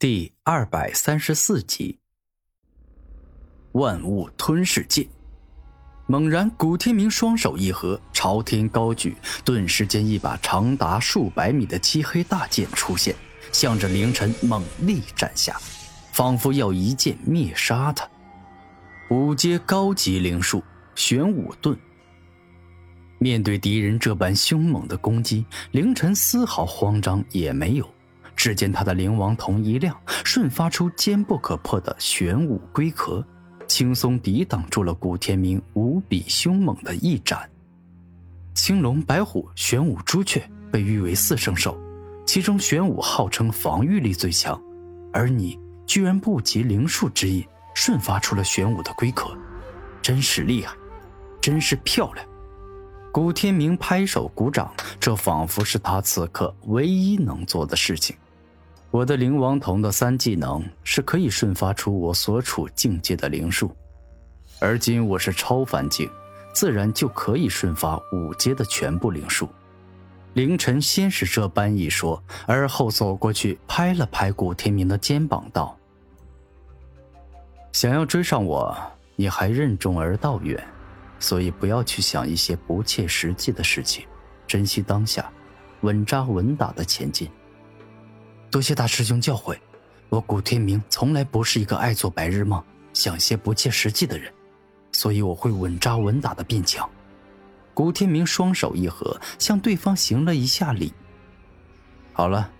第二百三十四集，万物吞噬剑。猛然，古天明双手一合，朝天高举，顿时间一把长达数百米的漆黑大剑出现，向着凌晨猛力斩下，仿佛要一剑灭杀他。五阶高级灵术玄武盾。面对敌人这般凶猛的攻击，凌晨丝毫慌张也没有。只见他的灵王瞳一亮，瞬发出坚不可破的玄武龟壳，轻松抵挡住了古天明无比凶猛的一斩。青龙、白虎、玄武、朱雀被誉为四圣兽，其中玄武号称防御力最强，而你居然不及灵术之意，瞬发出了玄武的龟壳，真是厉害，真是漂亮！古天明拍手鼓掌，这仿佛是他此刻唯一能做的事情。我的灵王瞳的三技能是可以瞬发出我所处境界的灵术，而今我是超凡境，自然就可以瞬发五阶的全部灵术。凌晨先是这般一说，而后走过去拍了拍古天明的肩膀，道：“想要追上我，你还任重而道远，所以不要去想一些不切实际的事情，珍惜当下，稳扎稳打的前进。”多谢大师兄教诲，我古天明从来不是一个爱做白日梦、想些不切实际的人，所以我会稳扎稳打的变强。古天明双手一合，向对方行了一下礼。好了，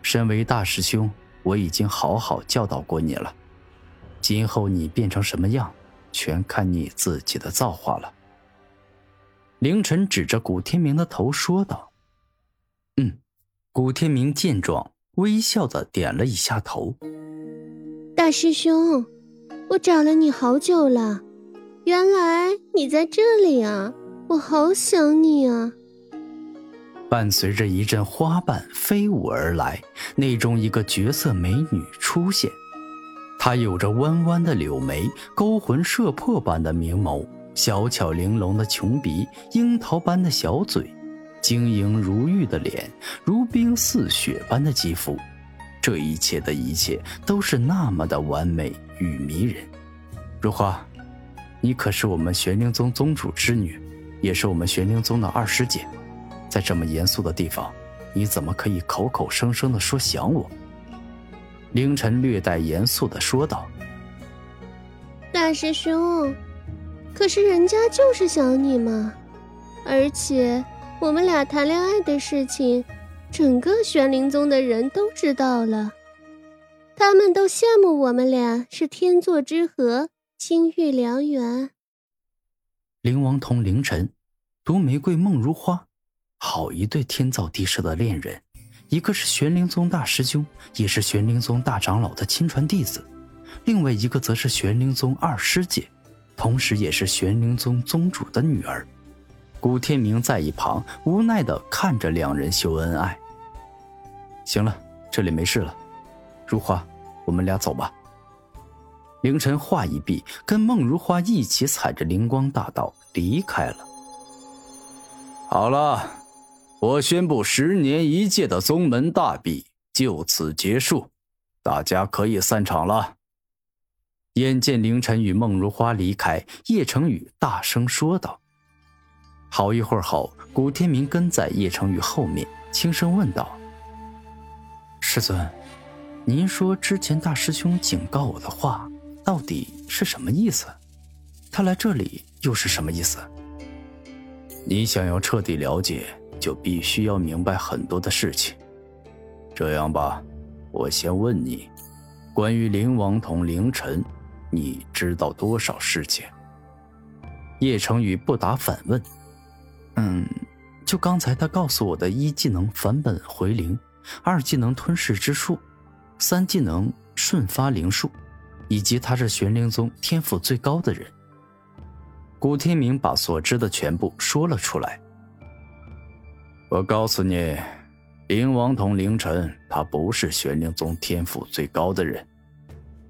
身为大师兄，我已经好好教导过你了，今后你变成什么样，全看你自己的造化了。凌晨指着古天明的头说道：“嗯。”古天明见状。微笑的点了一下头。大师兄，我找了你好久了，原来你在这里啊！我好想你啊！伴随着一阵花瓣飞舞而来，内中一个绝色美女出现。她有着弯弯的柳眉，勾魂摄魄般的明眸，小巧玲珑的琼鼻，樱桃般的小嘴。晶莹如玉的脸，如冰似雪般的肌肤，这一切的一切都是那么的完美与迷人。如花，你可是我们玄灵宗宗主之女，也是我们玄灵宗的二师姐，在这么严肃的地方，你怎么可以口口声声的说想我？凌晨略带严肃的说道：“大师兄，可是人家就是想你嘛，而且……”我们俩谈恋爱的事情，整个玄灵宗的人都知道了，他们都羡慕我们俩是天作之合，金玉良缘。灵王同凌晨，毒玫瑰梦如花，好一对天造地设的恋人，一个是玄灵宗大师兄，也是玄灵宗大长老的亲传弟子，另外一个则是玄灵宗二师姐，同时也是玄灵宗宗主的女儿。古天明在一旁无奈的看着两人秀恩爱。行了，这里没事了，如花，我们俩走吧。凌晨话一毕，跟孟如花一起踩着灵光大道离开了。好了，我宣布十年一届的宗门大比就此结束，大家可以散场了。眼见凌晨与孟如花离开，叶成宇大声说道。好一会儿后，古天明跟在叶成宇后面，轻声问道：“师尊，您说之前大师兄警告我的话，到底是什么意思？他来这里又是什么意思？你想要彻底了解，就必须要明白很多的事情。这样吧，我先问你，关于灵王同凌晨，你知道多少事情？”叶成宇不答反问。嗯，就刚才他告诉我的一技能返本回灵，二技能吞噬之术，三技能瞬发灵术，以及他是玄灵宗天赋最高的人。古天明把所知的全部说了出来。我告诉你，灵王同凌晨，他不是玄灵宗天赋最高的人，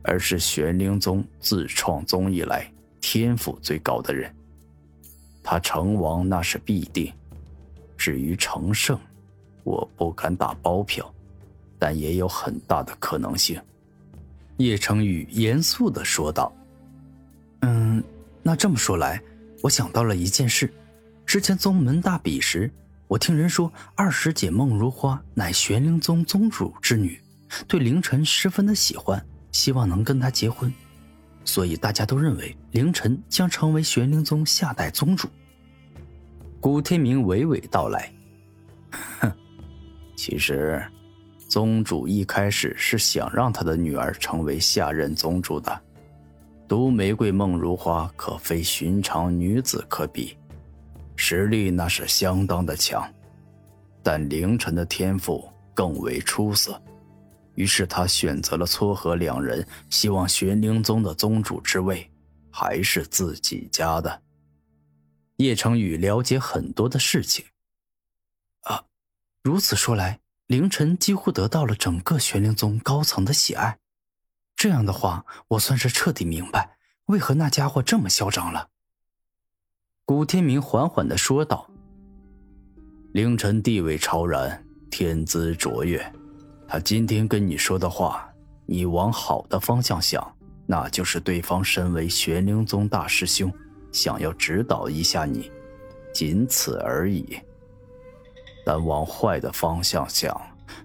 而是玄灵宗自创宗以来天赋最高的人。他成王那是必定，至于成圣，我不敢打包票。但也有很大的可能性。”叶成宇严肃的说道。“嗯，那这么说来，我想到了一件事。之前宗门大比时，我听人说二师姐孟如花乃玄灵宗宗主之女，对凌晨十分的喜欢，希望能跟他结婚。所以大家都认为凌晨将成为玄灵宗下代宗主。”古天明娓娓道来：“哼，其实，宗主一开始是想让他的女儿成为下任宗主的。毒玫瑰梦如花可非寻常女子可比，实力那是相当的强。但凌晨的天赋更为出色，于是他选择了撮合两人，希望玄灵宗的宗主之位还是自己家的。”叶成宇了解很多的事情，啊，如此说来，凌晨几乎得到了整个玄灵宗高层的喜爱。这样的话，我算是彻底明白为何那家伙这么嚣张了。古天明缓缓的说道：“凌晨地位超然，天资卓越，他今天跟你说的话，你往好的方向想，那就是对方身为玄灵宗大师兄。”想要指导一下你，仅此而已。但往坏的方向想，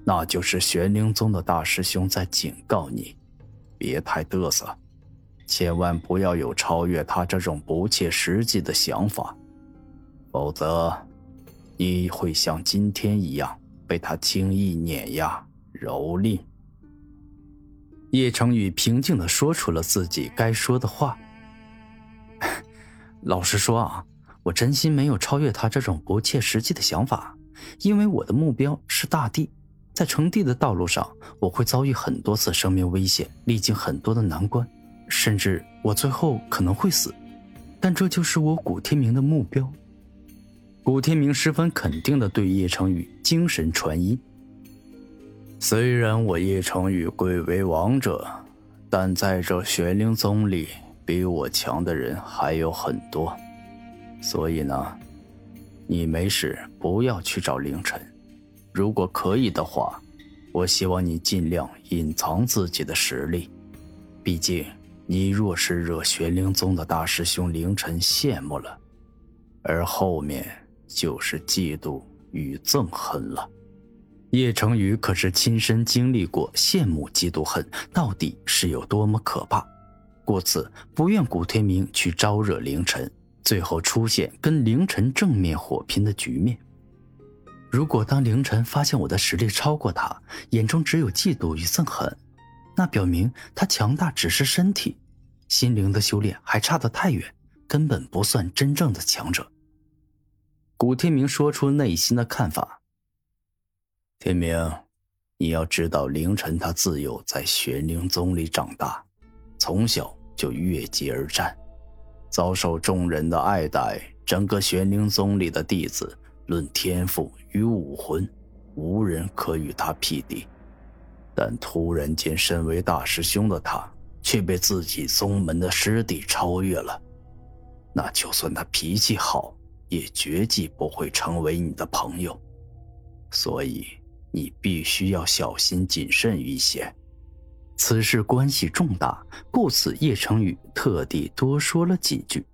那就是玄灵宗的大师兄在警告你，别太嘚瑟，千万不要有超越他这种不切实际的想法，否则你会像今天一样被他轻易碾压、蹂躏。叶成宇平静地说出了自己该说的话。老实说啊，我真心没有超越他这种不切实际的想法，因为我的目标是大地，在成帝的道路上，我会遭遇很多次生命危险，历经很多的难关，甚至我最后可能会死，但这就是我古天明的目标。古天明十分肯定地对叶成宇精神传音。虽然我叶成宇贵为王者，但在这玄灵宗里。比我强的人还有很多，所以呢，你没事不要去找凌晨。如果可以的话，我希望你尽量隐藏自己的实力。毕竟，你若是惹玄灵宗的大师兄凌晨羡慕了，而后面就是嫉妒与憎恨了。叶成宇可是亲身经历过羡慕、嫉妒、恨到底是有多么可怕。故此，不愿古天明去招惹凌晨，最后出现跟凌晨正面火拼的局面。如果当凌晨发现我的实力超过他，眼中只有嫉妒与憎恨，那表明他强大只是身体，心灵的修炼还差得太远，根本不算真正的强者。古天明说出内心的看法：“天明，你要知道，凌晨他自幼在玄灵宗里长大，从小。”就越级而战，遭受众人的爱戴。整个玄灵宗里的弟子，论天赋与武魂，无人可与他匹敌。但突然间，身为大师兄的他，却被自己宗门的师弟超越了。那就算他脾气好，也绝技不会成为你的朋友。所以，你必须要小心谨慎一些。此事关系重大，故此叶成宇特地多说了几句。